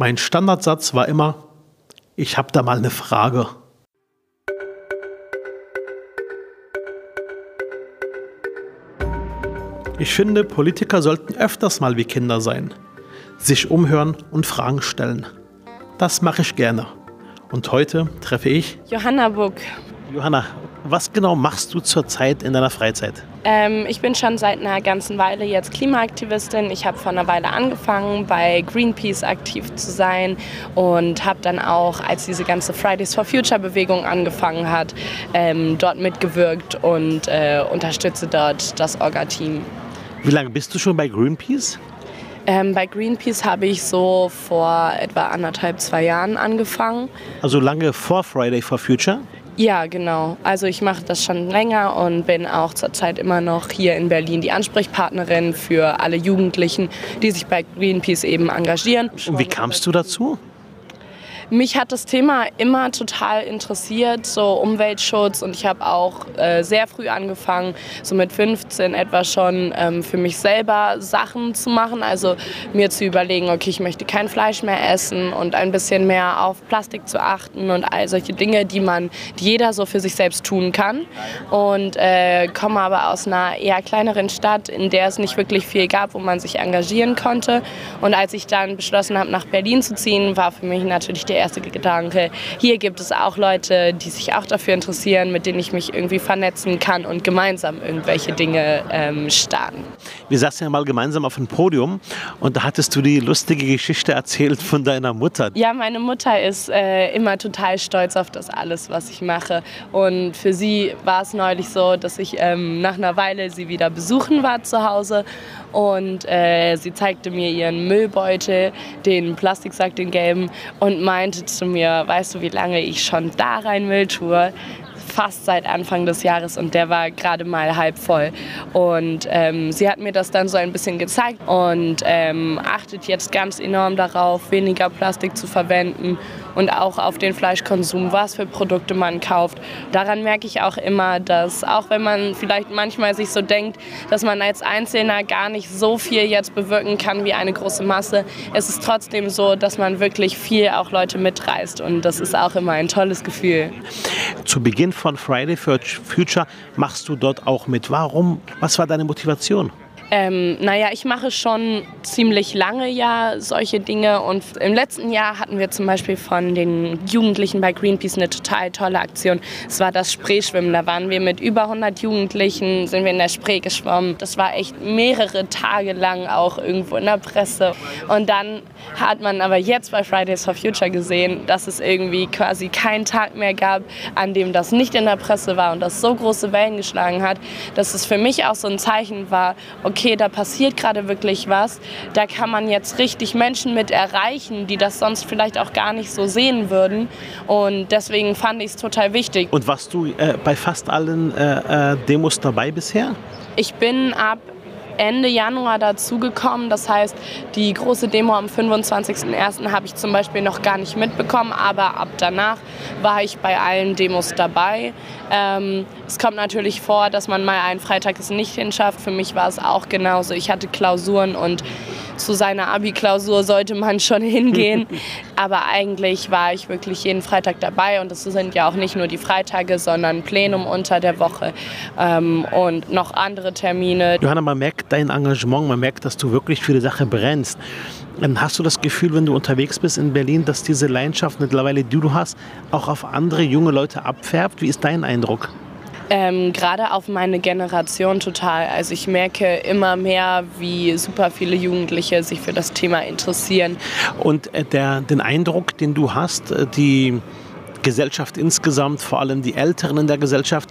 Mein Standardsatz war immer, ich habe da mal eine Frage. Ich finde, Politiker sollten öfters mal wie Kinder sein, sich umhören und Fragen stellen. Das mache ich gerne. Und heute treffe ich Johanna Buck. Johanna, was genau machst du zurzeit in deiner Freizeit? Ähm, ich bin schon seit einer ganzen Weile jetzt Klimaaktivistin. Ich habe vor einer Weile angefangen, bei Greenpeace aktiv zu sein und habe dann auch, als diese ganze Fridays for Future Bewegung angefangen hat, ähm, dort mitgewirkt und äh, unterstütze dort das Orga-Team. Wie lange bist du schon bei Greenpeace? Ähm, bei Greenpeace habe ich so vor etwa anderthalb, zwei Jahren angefangen. Also lange vor Friday for Future? Ja, genau. Also ich mache das schon länger und bin auch zurzeit immer noch hier in Berlin die Ansprechpartnerin für alle Jugendlichen, die sich bei Greenpeace eben engagieren. Und wie kamst du dazu? Mich hat das Thema immer total interessiert, so Umweltschutz. Und ich habe auch äh, sehr früh angefangen, so mit 15 etwa schon ähm, für mich selber Sachen zu machen, also mir zu überlegen, okay, ich möchte kein Fleisch mehr essen und ein bisschen mehr auf Plastik zu achten und all solche Dinge, die man, die jeder so für sich selbst tun kann. Und äh, komme aber aus einer eher kleineren Stadt, in der es nicht wirklich viel gab, wo man sich engagieren konnte. Und als ich dann beschlossen habe, nach Berlin zu ziehen, war für mich natürlich der erste Gedanke, hier gibt es auch Leute, die sich auch dafür interessieren, mit denen ich mich irgendwie vernetzen kann und gemeinsam irgendwelche Dinge ähm, starten. Wir saßen ja mal gemeinsam auf dem Podium und da hattest du die lustige Geschichte erzählt von deiner Mutter. Ja, meine Mutter ist äh, immer total stolz auf das alles, was ich mache. Und für sie war es neulich so, dass ich ähm, nach einer Weile sie wieder besuchen war zu Hause und äh, sie zeigte mir ihren Müllbeutel, den Plastiksack, den gelben und meinte zu mir, weißt du, wie lange ich schon da rein Müll tue? fast seit Anfang des Jahres und der war gerade mal halb voll. Und ähm, sie hat mir das dann so ein bisschen gezeigt und ähm, achtet jetzt ganz enorm darauf, weniger Plastik zu verwenden und auch auf den Fleischkonsum, was für Produkte man kauft. Daran merke ich auch immer, dass auch wenn man vielleicht manchmal sich so denkt, dass man als Einzelner gar nicht so viel jetzt bewirken kann wie eine große Masse, es ist trotzdem so, dass man wirklich viel auch Leute mitreißt und das ist auch immer ein tolles Gefühl. Zu Beginn von Friday for Future machst du dort auch mit. Warum? Was war deine Motivation? Ähm, naja, ich mache schon ziemlich lange ja solche Dinge und im letzten Jahr hatten wir zum Beispiel von den Jugendlichen bei Greenpeace eine total tolle Aktion. Es war das Spreeschwimmen. Da waren wir mit über 100 Jugendlichen, sind wir in der Spree geschwommen. Das war echt mehrere Tage lang auch irgendwo in der Presse. Und dann hat man aber jetzt bei Fridays for Future gesehen, dass es irgendwie quasi keinen Tag mehr gab, an dem das nicht in der Presse war und das so große Wellen geschlagen hat, dass es für mich auch so ein Zeichen war, okay, da passiert gerade wirklich was, da kann man jetzt richtig Menschen mit erreichen, die das sonst vielleicht auch gar nicht so sehen würden und deswegen fand ich es total wichtig. Und warst du äh, bei fast allen äh, äh, Demos dabei bisher? Ich bin ab Ende Januar dazugekommen. Das heißt, die große Demo am 25.01. habe ich zum Beispiel noch gar nicht mitbekommen, aber ab danach war ich bei allen Demos dabei. Ähm, es kommt natürlich vor, dass man mal einen Freitag es nicht hinschafft. Für mich war es auch genauso. Ich hatte Klausuren und zu seiner Abi-Klausur sollte man schon hingehen. Aber eigentlich war ich wirklich jeden Freitag dabei und es sind ja auch nicht nur die Freitage, sondern Plenum unter der Woche ähm, und noch andere Termine. Johanna, man merkt dein Engagement, man merkt, dass du wirklich für die Sache brennst. Ähm, hast du das Gefühl, wenn du unterwegs bist in Berlin, dass diese Leidenschaft mittlerweile, die du hast, auch auf andere junge Leute abfärbt? Wie ist dein Eindruck? Ähm, Gerade auf meine Generation total. Also ich merke immer mehr, wie super viele Jugendliche sich für das Thema interessieren. Und äh, der, den Eindruck, den du hast, äh, die Gesellschaft insgesamt, vor allem die Älteren in der Gesellschaft,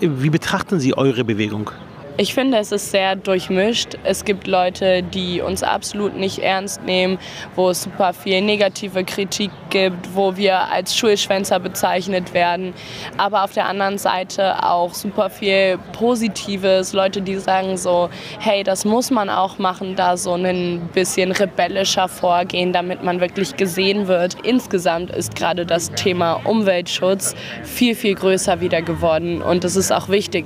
wie betrachten sie eure Bewegung? Ich finde, es ist sehr durchmischt. Es gibt Leute, die uns absolut nicht ernst nehmen, wo es super viel negative Kritik gibt, wo wir als Schulschwänzer bezeichnet werden. Aber auf der anderen Seite auch super viel Positives. Leute, die sagen so, hey, das muss man auch machen, da so ein bisschen rebellischer vorgehen, damit man wirklich gesehen wird. Insgesamt ist gerade das Thema Umweltschutz viel, viel größer wieder geworden und das ist auch wichtig.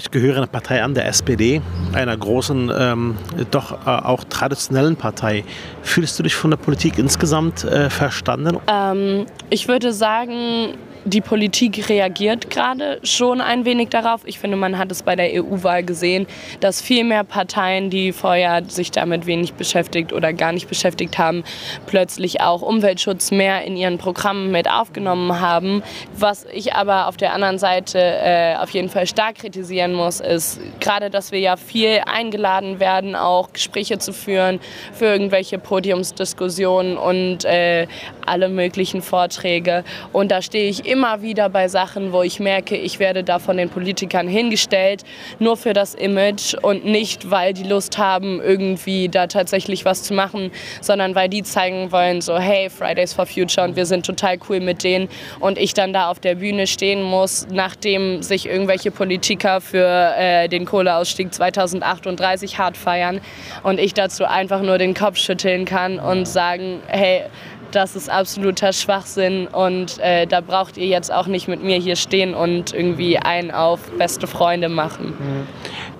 Ich gehöre einer Partei an, der SPD, einer großen, ähm, doch äh, auch traditionellen Partei. Fühlst du dich von der Politik insgesamt äh, verstanden? Ähm, ich würde sagen, die Politik reagiert gerade schon ein wenig darauf. Ich finde, man hat es bei der EU-Wahl gesehen, dass viel mehr Parteien, die vorher sich damit wenig beschäftigt oder gar nicht beschäftigt haben, plötzlich auch Umweltschutz mehr in ihren Programmen mit aufgenommen haben. Was ich aber auf der anderen Seite äh, auf jeden Fall stark kritisieren muss, ist gerade, dass wir ja viel eingeladen werden, auch Gespräche zu führen für irgendwelche Podiumsdiskussionen und äh, alle möglichen Vorträge. Und da stehe ich immer wieder bei Sachen, wo ich merke, ich werde da von den Politikern hingestellt, nur für das Image und nicht, weil die Lust haben, irgendwie da tatsächlich was zu machen, sondern weil die zeigen wollen, so hey, Fridays for Future und wir sind total cool mit denen. Und ich dann da auf der Bühne stehen muss, nachdem sich irgendwelche Politiker für äh, den Kohleausstieg 2038 hart feiern und ich dazu einfach nur den Kopf schütteln kann und sagen, hey, das ist absoluter Schwachsinn und äh, da braucht ihr jetzt auch nicht mit mir hier stehen und irgendwie einen auf beste Freunde machen.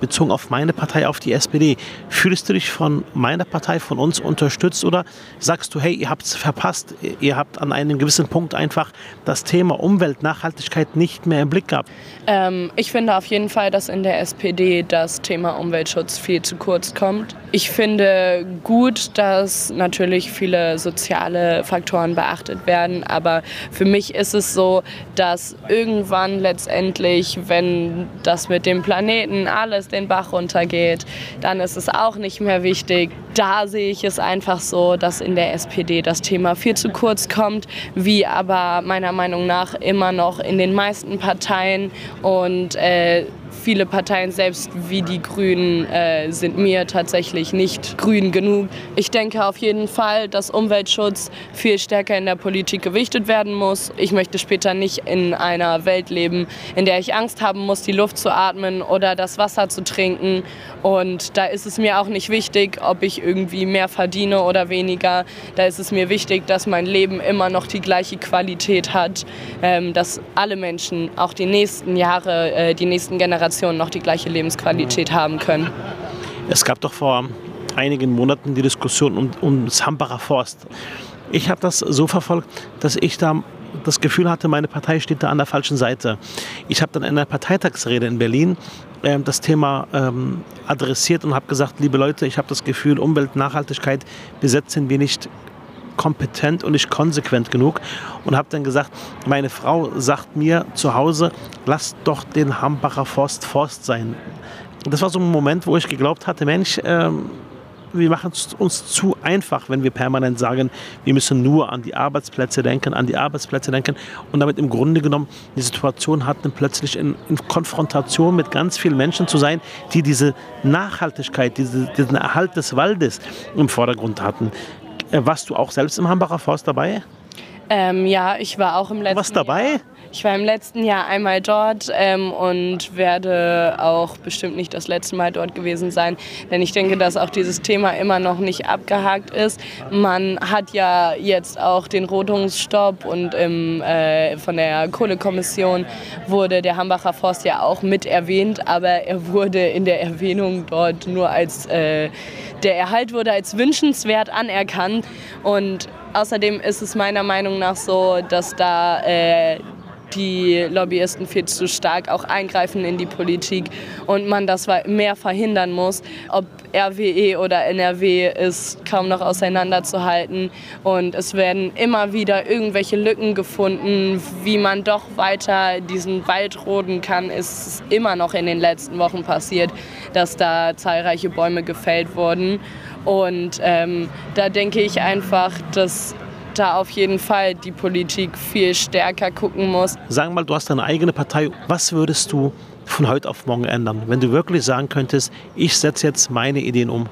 Bezogen auf meine Partei, auf die SPD, fühlst du dich von meiner Partei, von uns unterstützt oder sagst du, hey, ihr habt es verpasst, ihr habt an einem gewissen Punkt einfach das Thema Umwelt, Nachhaltigkeit nicht mehr im Blick gehabt? Ähm, ich finde auf jeden Fall, dass in der SPD das Thema Umweltschutz viel zu kurz kommt. Ich finde gut, dass natürlich viele soziale Faktoren beachtet werden, aber für mich ist es so, dass irgendwann letztendlich, wenn das mit dem Planeten alles den Bach runtergeht, dann ist es auch nicht mehr wichtig. Da sehe ich es einfach so, dass in der SPD das Thema viel zu kurz kommt, wie aber meiner Meinung nach immer noch in den meisten Parteien und äh, viele Parteien, selbst wie die Grünen, äh, sind mir tatsächlich nicht grün genug. Ich denke auf jeden Fall, dass Umweltschutz viel stärker in der Politik gewichtet werden muss. Ich möchte später nicht in einer Welt leben, in der ich Angst haben muss, die Luft zu atmen oder das Wasser zu trinken. Und da ist es mir auch nicht wichtig, ob ich irgendwie mehr verdiene oder weniger. Da ist es mir wichtig, dass mein Leben immer noch die gleiche Qualität hat, ähm, dass alle Menschen auch die nächsten Jahre, äh, die nächsten Generationen Generationen noch die gleiche Lebensqualität haben können. Es gab doch vor einigen Monaten die Diskussion um, um das Hambacher Forst. Ich habe das so verfolgt, dass ich da das Gefühl hatte, meine Partei steht da an der falschen Seite. Ich habe dann in einer Parteitagsrede in Berlin äh, das Thema ähm, adressiert und habe gesagt, liebe Leute, ich habe das Gefühl, Umwelt, Nachhaltigkeit besetzen wir nicht kompetent und nicht konsequent genug und habe dann gesagt, meine Frau sagt mir zu Hause, lass doch den Hambacher Forst Forst sein. Das war so ein Moment, wo ich geglaubt hatte, Mensch, ähm, wir machen es uns zu einfach, wenn wir permanent sagen, wir müssen nur an die Arbeitsplätze denken, an die Arbeitsplätze denken und damit im Grunde genommen die Situation hatten, plötzlich in, in Konfrontation mit ganz vielen Menschen zu sein, die diese Nachhaltigkeit, diese, diesen Erhalt des Waldes im Vordergrund hatten. Äh, warst du auch selbst im Hambacher Forst dabei? Ähm, ja, ich war auch im letzten Was dabei? Jahr. Ich war im letzten Jahr einmal dort ähm, und werde auch bestimmt nicht das letzte Mal dort gewesen sein, denn ich denke, dass auch dieses Thema immer noch nicht abgehakt ist. Man hat ja jetzt auch den Rodungsstopp und im, äh, von der Kohlekommission wurde der Hambacher Forst ja auch mit erwähnt, aber er wurde in der Erwähnung dort nur als äh, der Erhalt wurde als wünschenswert anerkannt und außerdem ist es meiner Meinung nach so, dass da äh, die Lobbyisten viel zu stark auch eingreifen in die Politik und man das mehr verhindern muss. Ob RWE oder NRW ist kaum noch auseinanderzuhalten und es werden immer wieder irgendwelche Lücken gefunden, wie man doch weiter diesen Wald roden kann. Ist immer noch in den letzten Wochen passiert, dass da zahlreiche Bäume gefällt wurden und ähm, da denke ich einfach, dass da auf jeden Fall die Politik viel stärker gucken muss. Sagen mal, du hast deine eigene Partei. Was würdest du von heute auf morgen ändern? Wenn du wirklich sagen könntest, ich setze jetzt meine Ideen um.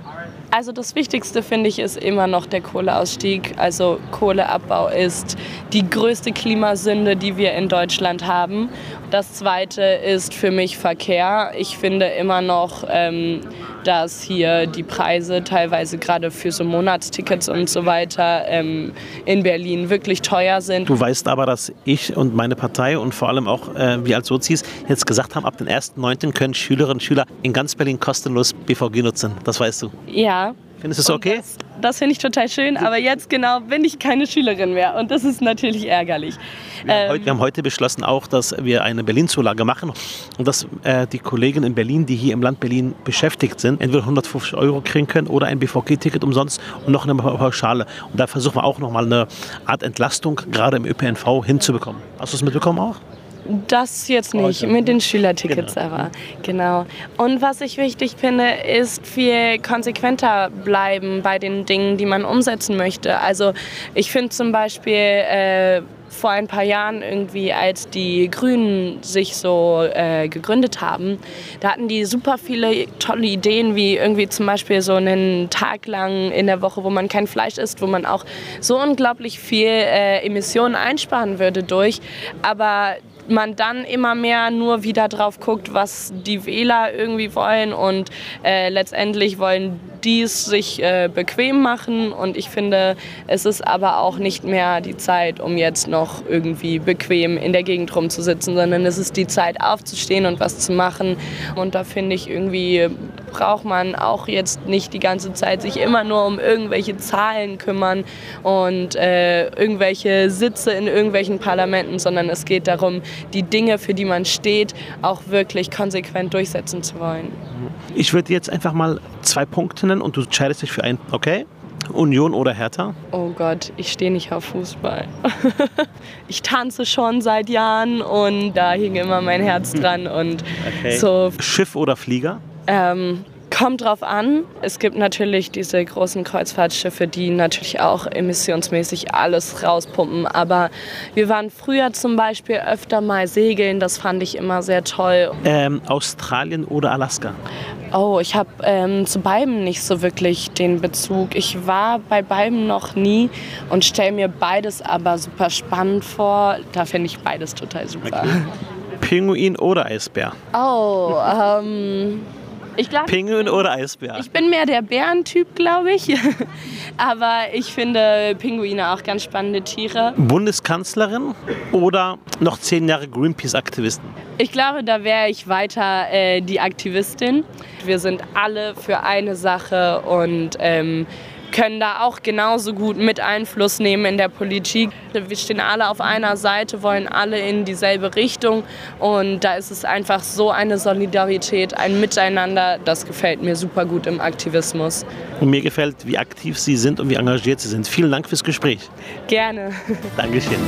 Also das Wichtigste finde ich ist immer noch der Kohleausstieg. Also Kohleabbau ist die größte Klimasünde, die wir in Deutschland haben. Das Zweite ist für mich Verkehr. Ich finde immer noch, ähm, dass hier die Preise teilweise gerade für so Monatstickets und so weiter ähm, in Berlin wirklich teuer sind. Du weißt aber, dass ich und meine Partei und vor allem auch äh, wir als Sozis jetzt gesagt haben, ab dem 1.9. können Schülerinnen und Schüler in ganz Berlin kostenlos BVG nutzen. Das weißt du. Ja, Findest du es okay? Das, das finde ich total schön, aber jetzt genau bin ich keine Schülerin mehr und das ist natürlich ärgerlich. Wir, ähm, haben, heute, wir haben heute beschlossen auch, dass wir eine Berlin-Zulage machen und dass äh, die Kollegen in Berlin, die hier im Land Berlin beschäftigt sind, entweder 150 Euro kriegen können oder ein BVG-Ticket umsonst und noch eine Pauschale. Und da versuchen wir auch nochmal eine Art Entlastung gerade im ÖPNV hinzubekommen. Hast du es mitbekommen auch? Das jetzt nicht, mit den Schülertickets genau. aber. Genau. Und was ich wichtig finde, ist viel konsequenter bleiben bei den Dingen, die man umsetzen möchte. Also ich finde zum Beispiel äh, vor ein paar Jahren irgendwie, als die Grünen sich so äh, gegründet haben, da hatten die super viele tolle Ideen, wie irgendwie zum Beispiel so einen Tag lang in der Woche, wo man kein Fleisch isst, wo man auch so unglaublich viel äh, Emissionen einsparen würde durch. Aber man dann immer mehr nur wieder drauf guckt, was die Wähler irgendwie wollen und äh, letztendlich wollen die es sich äh, bequem machen. Und ich finde, es ist aber auch nicht mehr die Zeit, um jetzt noch irgendwie bequem in der Gegend rumzusitzen, sondern es ist die Zeit aufzustehen und was zu machen. Und da finde ich irgendwie braucht man auch jetzt nicht die ganze Zeit sich immer nur um irgendwelche Zahlen kümmern und äh, irgendwelche Sitze in irgendwelchen Parlamenten, sondern es geht darum, die Dinge, für die man steht, auch wirklich konsequent durchsetzen zu wollen. Ich würde jetzt einfach mal zwei Punkte nennen und du entscheidest dich für einen, okay? Union oder Hertha? Oh Gott, ich stehe nicht auf Fußball. ich tanze schon seit Jahren und da hing immer mein Herz dran und okay. so. Schiff oder Flieger? Ähm, Kommt drauf an. Es gibt natürlich diese großen Kreuzfahrtschiffe, die natürlich auch emissionsmäßig alles rauspumpen. Aber wir waren früher zum Beispiel öfter mal segeln. Das fand ich immer sehr toll. Ähm, Australien oder Alaska? Oh, ich habe ähm, zu beiden nicht so wirklich den Bezug. Ich war bei beiden noch nie und stelle mir beides aber super spannend vor. Da finde ich beides total super. Okay. Pinguin oder Eisbär? Oh, ähm. Ich glaub, Pinguin oder Eisbär? Ich bin mehr der Bärentyp, glaube ich. Aber ich finde Pinguine auch ganz spannende Tiere. Bundeskanzlerin oder noch zehn Jahre Greenpeace-Aktivisten? Ich glaube, da wäre ich weiter äh, die Aktivistin. Wir sind alle für eine Sache und ähm, können da auch genauso gut mit Einfluss nehmen in der Politik. Wir stehen alle auf einer Seite, wollen alle in dieselbe Richtung und da ist es einfach so eine Solidarität, ein Miteinander, das gefällt mir super gut im Aktivismus. Und mir gefällt, wie aktiv Sie sind und wie engagiert Sie sind. Vielen Dank fürs Gespräch. Gerne. Dankeschön.